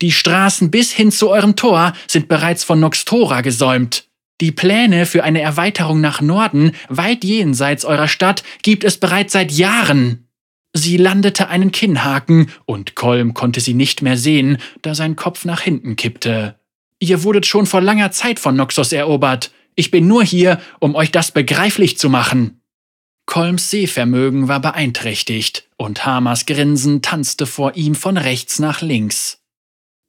Die Straßen bis hin zu eurem Tor sind bereits von Noxtora gesäumt. Die Pläne für eine Erweiterung nach Norden, weit jenseits eurer Stadt, gibt es bereits seit Jahren. Sie landete einen Kinnhaken, und Kolm konnte sie nicht mehr sehen, da sein Kopf nach hinten kippte. Ihr wurdet schon vor langer Zeit von Noxus erobert. Ich bin nur hier, um euch das begreiflich zu machen. Kolms Sehvermögen war beeinträchtigt, und Hamas Grinsen tanzte vor ihm von rechts nach links.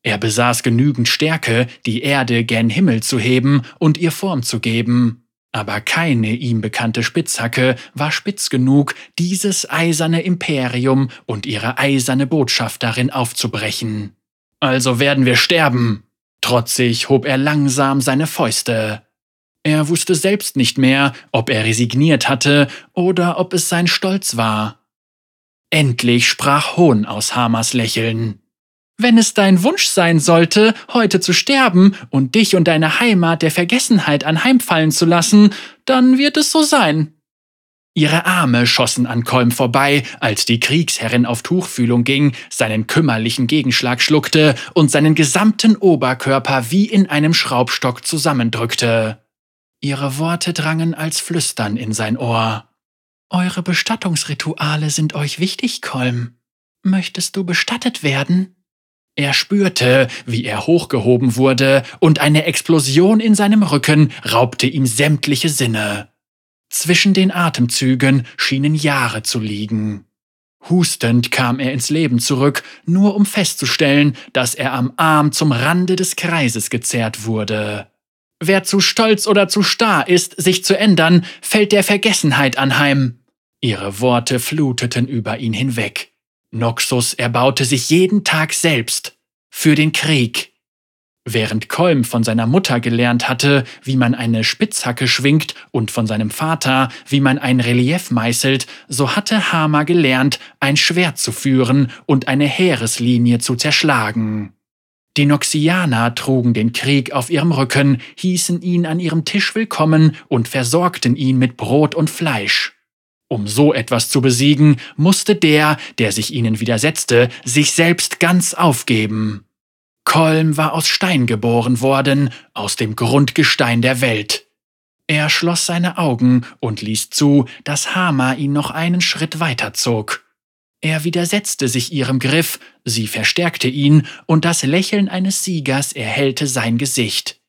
Er besaß genügend Stärke, die Erde gen Himmel zu heben und ihr Form zu geben, aber keine ihm bekannte Spitzhacke war spitz genug, dieses eiserne Imperium und ihre eiserne Botschaft darin aufzubrechen. Also werden wir sterben. Trotzig hob er langsam seine Fäuste. Er wusste selbst nicht mehr, ob er resigniert hatte oder ob es sein Stolz war. Endlich sprach Hohn aus Hamers Lächeln. Wenn es dein Wunsch sein sollte, heute zu sterben und dich und deine Heimat der Vergessenheit anheimfallen zu lassen, dann wird es so sein. Ihre Arme schossen an Kolm vorbei, als die Kriegsherrin auf Tuchfühlung ging, seinen kümmerlichen Gegenschlag schluckte und seinen gesamten Oberkörper wie in einem Schraubstock zusammendrückte. Ihre Worte drangen als Flüstern in sein Ohr. Eure Bestattungsrituale sind euch wichtig, Kolm. Möchtest du bestattet werden? Er spürte, wie er hochgehoben wurde, und eine Explosion in seinem Rücken raubte ihm sämtliche Sinne. Zwischen den Atemzügen schienen Jahre zu liegen. Hustend kam er ins Leben zurück, nur um festzustellen, dass er am Arm zum Rande des Kreises gezerrt wurde. Wer zu stolz oder zu starr ist, sich zu ändern, fällt der Vergessenheit anheim. Ihre Worte fluteten über ihn hinweg. Noxus erbaute sich jeden Tag selbst für den Krieg. Während Kolm von seiner Mutter gelernt hatte, wie man eine Spitzhacke schwingt und von seinem Vater, wie man ein Relief meißelt, so hatte Hama gelernt, ein Schwert zu führen und eine Heereslinie zu zerschlagen. Die Noxianer trugen den Krieg auf ihrem Rücken, hießen ihn an ihrem Tisch willkommen und versorgten ihn mit Brot und Fleisch. Um so etwas zu besiegen, musste der, der sich ihnen widersetzte, sich selbst ganz aufgeben. Kolm war aus Stein geboren worden, aus dem Grundgestein der Welt. Er schloss seine Augen und ließ zu, dass Hama ihn noch einen Schritt weiterzog. Er widersetzte sich ihrem Griff, sie verstärkte ihn, und das Lächeln eines Siegers erhellte sein Gesicht.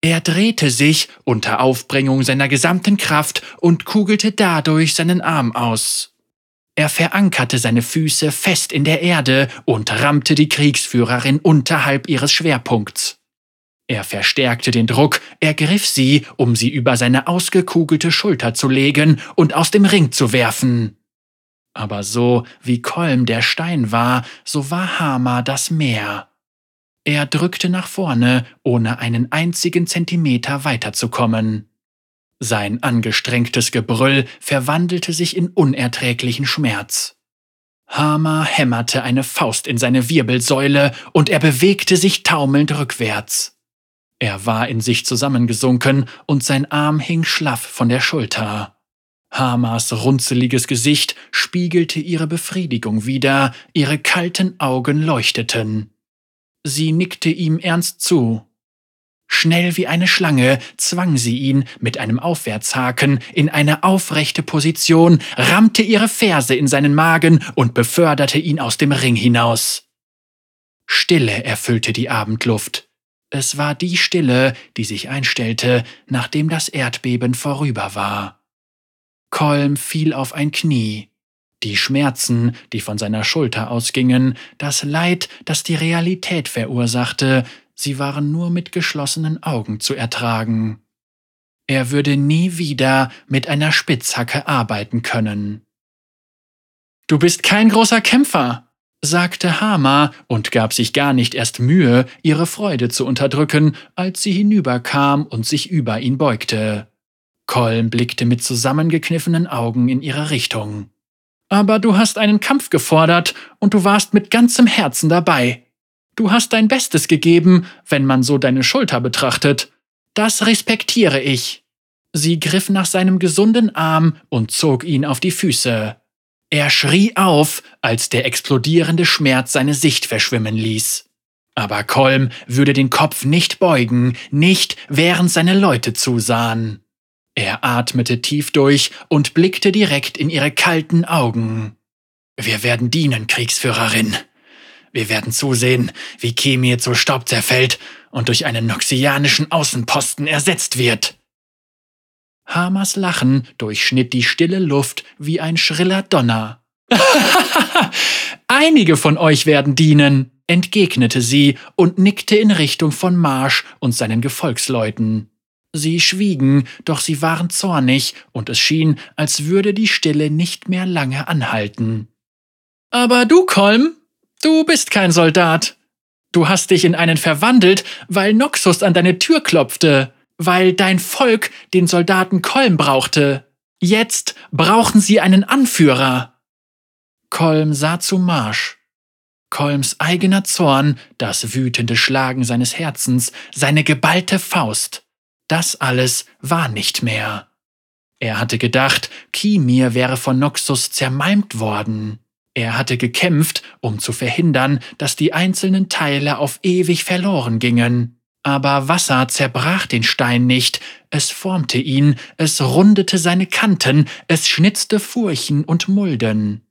Er drehte sich unter Aufbringung seiner gesamten Kraft und kugelte dadurch seinen Arm aus. Er verankerte seine Füße fest in der Erde und rammte die Kriegsführerin unterhalb ihres Schwerpunkts. Er verstärkte den Druck, ergriff sie, um sie über seine ausgekugelte Schulter zu legen und aus dem Ring zu werfen. Aber so wie Kolm der Stein war, so war Hama das Meer. Er drückte nach vorne, ohne einen einzigen Zentimeter weiterzukommen. Sein angestrengtes Gebrüll verwandelte sich in unerträglichen Schmerz. Hama hämmerte eine Faust in seine Wirbelsäule und er bewegte sich taumelnd rückwärts. Er war in sich zusammengesunken und sein Arm hing schlaff von der Schulter. Hamas runzeliges Gesicht spiegelte ihre Befriedigung wider, ihre kalten Augen leuchteten. Sie nickte ihm ernst zu. Schnell wie eine Schlange zwang sie ihn mit einem Aufwärtshaken in eine aufrechte Position, rammte ihre Ferse in seinen Magen und beförderte ihn aus dem Ring hinaus. Stille erfüllte die Abendluft. Es war die Stille, die sich einstellte, nachdem das Erdbeben vorüber war. Kolm fiel auf ein Knie. Die Schmerzen, die von seiner Schulter ausgingen, das Leid, das die Realität verursachte, sie waren nur mit geschlossenen Augen zu ertragen. Er würde nie wieder mit einer Spitzhacke arbeiten können. Du bist kein großer Kämpfer, sagte Hama und gab sich gar nicht erst Mühe, ihre Freude zu unterdrücken, als sie hinüberkam und sich über ihn beugte. Kolm blickte mit zusammengekniffenen Augen in ihre Richtung. Aber du hast einen Kampf gefordert und du warst mit ganzem Herzen dabei. Du hast dein Bestes gegeben, wenn man so deine Schulter betrachtet. Das respektiere ich. Sie griff nach seinem gesunden Arm und zog ihn auf die Füße. Er schrie auf, als der explodierende Schmerz seine Sicht verschwimmen ließ. Aber Kolm würde den Kopf nicht beugen, nicht während seine Leute zusahen. Er atmete tief durch und blickte direkt in ihre kalten Augen. Wir werden dienen, Kriegsführerin. Wir werden zusehen, wie Kemir zu Staub zerfällt und durch einen noxianischen Außenposten ersetzt wird. Hamas Lachen durchschnitt die stille Luft wie ein schriller Donner. Einige von euch werden dienen, entgegnete sie und nickte in Richtung von Marsch und seinen Gefolgsleuten. Sie schwiegen, doch sie waren zornig, und es schien, als würde die Stille nicht mehr lange anhalten. Aber du, Kolm, du bist kein Soldat. Du hast dich in einen verwandelt, weil Noxus an deine Tür klopfte, weil dein Volk den Soldaten Kolm brauchte. Jetzt brauchen sie einen Anführer. Kolm sah zu Marsch. Kolms eigener Zorn, das wütende Schlagen seines Herzens, seine geballte Faust. Das alles war nicht mehr. Er hatte gedacht, Kimir wäre von Noxus zermalmt worden. Er hatte gekämpft, um zu verhindern, dass die einzelnen Teile auf ewig verloren gingen. Aber Wasser zerbrach den Stein nicht, es formte ihn, es rundete seine Kanten, es schnitzte Furchen und Mulden.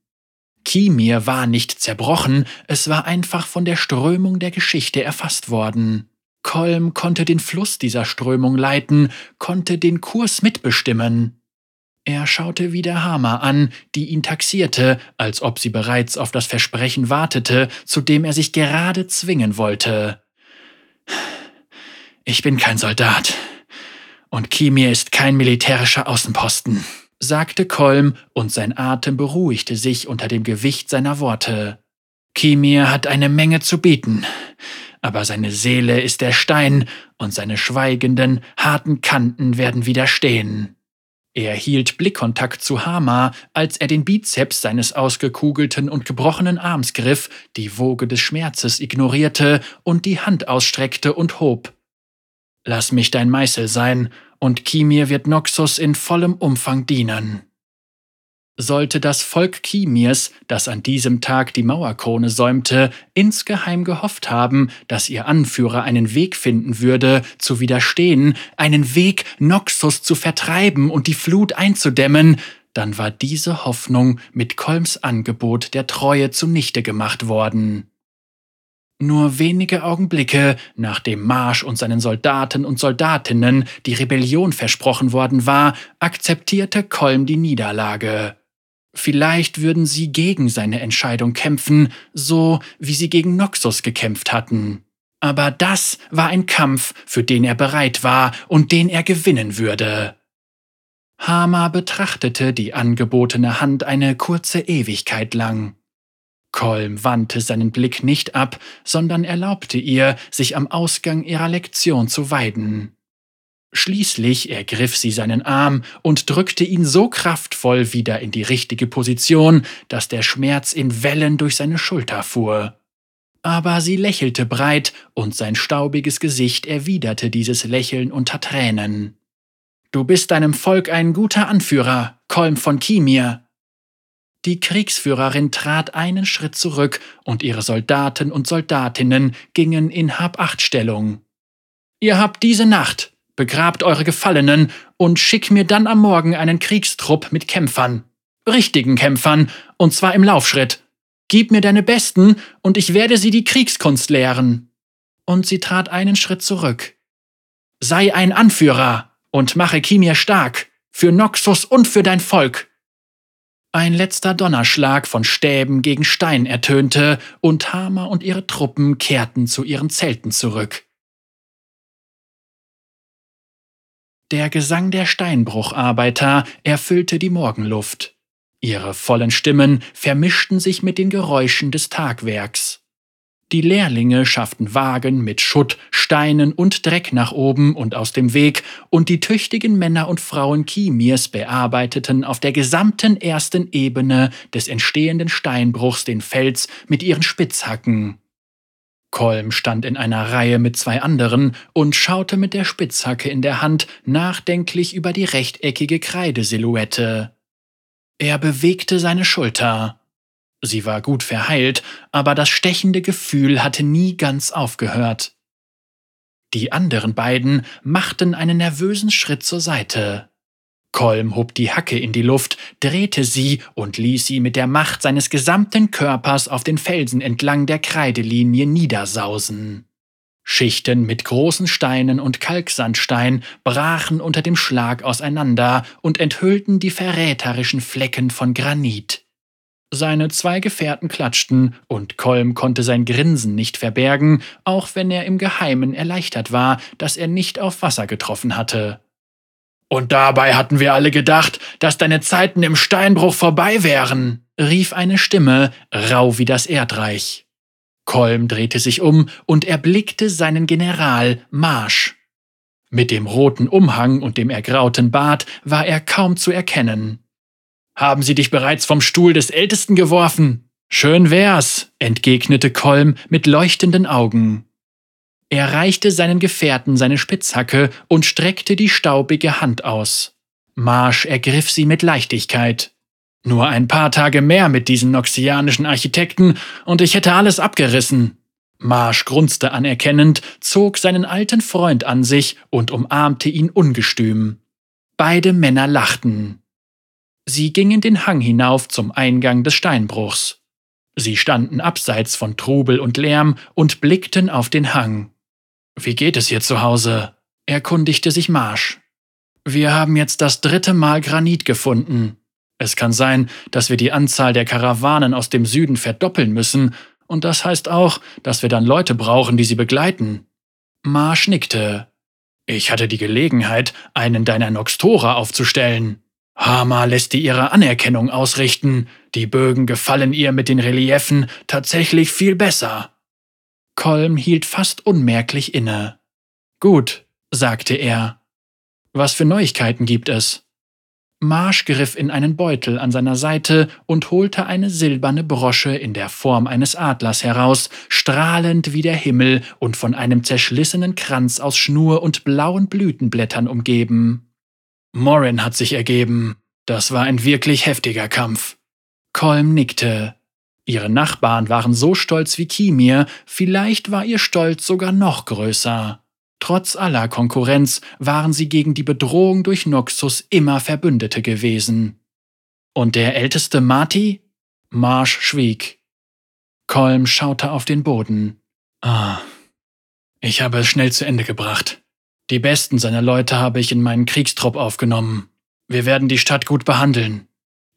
Kimir war nicht zerbrochen, es war einfach von der Strömung der Geschichte erfasst worden. Kolm konnte den Fluss dieser Strömung leiten, konnte den Kurs mitbestimmen. Er schaute wieder Hammer an, die ihn taxierte, als ob sie bereits auf das Versprechen wartete, zu dem er sich gerade zwingen wollte. Ich bin kein Soldat. Und Kimir ist kein militärischer Außenposten, sagte Kolm, und sein Atem beruhigte sich unter dem Gewicht seiner Worte. Kimir hat eine Menge zu bieten aber seine Seele ist der Stein, und seine schweigenden, harten Kanten werden widerstehen. Er hielt Blickkontakt zu Hama, als er den Bizeps seines ausgekugelten und gebrochenen Arms griff, die Woge des Schmerzes ignorierte und die Hand ausstreckte und hob. Lass mich dein Meißel sein, und Kimir wird Noxus in vollem Umfang dienen. Sollte das Volk Kimirs, das an diesem Tag die Mauerkrone säumte, insgeheim gehofft haben, dass ihr Anführer einen Weg finden würde, zu widerstehen, einen Weg, Noxus zu vertreiben und die Flut einzudämmen, dann war diese Hoffnung mit Kolms Angebot der Treue zunichte gemacht worden. Nur wenige Augenblicke, nachdem Marsch und seinen Soldaten und Soldatinnen die Rebellion versprochen worden war, akzeptierte Kolm die Niederlage. Vielleicht würden sie gegen seine Entscheidung kämpfen, so wie sie gegen Noxus gekämpft hatten. Aber das war ein Kampf, für den er bereit war und den er gewinnen würde. Hama betrachtete die angebotene Hand eine kurze Ewigkeit lang. Kolm wandte seinen Blick nicht ab, sondern erlaubte ihr, sich am Ausgang ihrer Lektion zu weiden. Schließlich ergriff sie seinen Arm und drückte ihn so kraftvoll wieder in die richtige Position, dass der Schmerz in Wellen durch seine Schulter fuhr. Aber sie lächelte breit, und sein staubiges Gesicht erwiderte dieses Lächeln unter Tränen. Du bist deinem Volk ein guter Anführer, Kolm von Kimir. Die Kriegsführerin trat einen Schritt zurück, und ihre Soldaten und Soldatinnen gingen in Habachtstellung. Ihr habt diese Nacht, begrabt eure Gefallenen und schick mir dann am Morgen einen Kriegstrupp mit Kämpfern. Richtigen Kämpfern, und zwar im Laufschritt. Gib mir deine Besten, und ich werde sie die Kriegskunst lehren. Und sie trat einen Schritt zurück. Sei ein Anführer und mache Kimir stark, für Noxus und für dein Volk. Ein letzter Donnerschlag von Stäben gegen Stein ertönte, und Hammer und ihre Truppen kehrten zu ihren Zelten zurück. Der Gesang der Steinbrucharbeiter erfüllte die Morgenluft. Ihre vollen Stimmen vermischten sich mit den Geräuschen des Tagwerks. Die Lehrlinge schafften Wagen mit Schutt, Steinen und Dreck nach oben und aus dem Weg, und die tüchtigen Männer und Frauen Kimirs bearbeiteten auf der gesamten ersten Ebene des entstehenden Steinbruchs den Fels mit ihren Spitzhacken. Kolm stand in einer Reihe mit zwei anderen und schaute mit der Spitzhacke in der Hand nachdenklich über die rechteckige Kreidesilhouette. Er bewegte seine Schulter. Sie war gut verheilt, aber das stechende Gefühl hatte nie ganz aufgehört. Die anderen beiden machten einen nervösen Schritt zur Seite. Kolm hob die Hacke in die Luft, drehte sie und ließ sie mit der Macht seines gesamten Körpers auf den Felsen entlang der Kreidelinie niedersausen. Schichten mit großen Steinen und Kalksandstein brachen unter dem Schlag auseinander und enthüllten die verräterischen Flecken von Granit. Seine zwei Gefährten klatschten, und Kolm konnte sein Grinsen nicht verbergen, auch wenn er im Geheimen erleichtert war, dass er nicht auf Wasser getroffen hatte. Und dabei hatten wir alle gedacht, dass deine Zeiten im Steinbruch vorbei wären, rief eine Stimme, rau wie das Erdreich. Kolm drehte sich um und erblickte seinen General Marsch. Mit dem roten Umhang und dem ergrauten Bart war er kaum zu erkennen. Haben sie dich bereits vom Stuhl des Ältesten geworfen? Schön wär's, entgegnete Kolm mit leuchtenden Augen. Er reichte seinen Gefährten seine Spitzhacke und streckte die staubige Hand aus. Marsch ergriff sie mit Leichtigkeit. Nur ein paar Tage mehr mit diesen noxianischen Architekten und ich hätte alles abgerissen. Marsch grunzte anerkennend, zog seinen alten Freund an sich und umarmte ihn ungestüm. Beide Männer lachten. Sie gingen den Hang hinauf zum Eingang des Steinbruchs. Sie standen abseits von Trubel und Lärm und blickten auf den Hang. Wie geht es hier zu Hause? erkundigte sich Marsch. Wir haben jetzt das dritte Mal Granit gefunden. Es kann sein, dass wir die Anzahl der Karawanen aus dem Süden verdoppeln müssen, und das heißt auch, dass wir dann Leute brauchen, die sie begleiten. Marsch nickte. Ich hatte die Gelegenheit, einen deiner Noxtora aufzustellen. Hama lässt die ihre Anerkennung ausrichten, die Bögen gefallen ihr mit den Reliefen tatsächlich viel besser. Kolm hielt fast unmerklich inne. Gut, sagte er. Was für Neuigkeiten gibt es? Marsch griff in einen Beutel an seiner Seite und holte eine silberne Brosche in der Form eines Adlers heraus, strahlend wie der Himmel und von einem zerschlissenen Kranz aus Schnur und blauen Blütenblättern umgeben. Morin hat sich ergeben. Das war ein wirklich heftiger Kampf. Kolm nickte. Ihre Nachbarn waren so stolz wie Kimir, vielleicht war ihr Stolz sogar noch größer. Trotz aller Konkurrenz waren sie gegen die Bedrohung durch Noxus immer Verbündete gewesen. Und der älteste Marty? Marsh schwieg. Kolm schaute auf den Boden. Ah, ich habe es schnell zu Ende gebracht. Die besten seiner Leute habe ich in meinen Kriegstrupp aufgenommen. Wir werden die Stadt gut behandeln.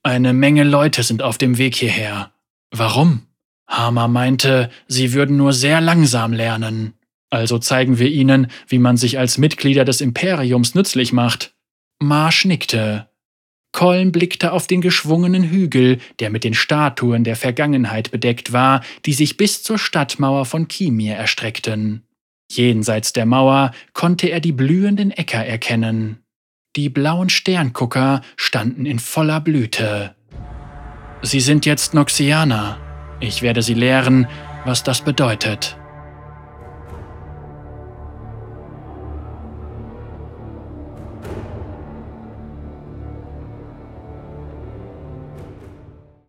Eine Menge Leute sind auf dem Weg hierher. Warum? Hammer meinte, sie würden nur sehr langsam lernen. Also zeigen wir ihnen, wie man sich als Mitglieder des Imperiums nützlich macht. Marsch nickte. Kolm blickte auf den geschwungenen Hügel, der mit den Statuen der Vergangenheit bedeckt war, die sich bis zur Stadtmauer von Kimir erstreckten. Jenseits der Mauer konnte er die blühenden Äcker erkennen. Die blauen Sterngucker standen in voller Blüte. Sie sind jetzt Noxianer. Ich werde sie lehren, was das bedeutet.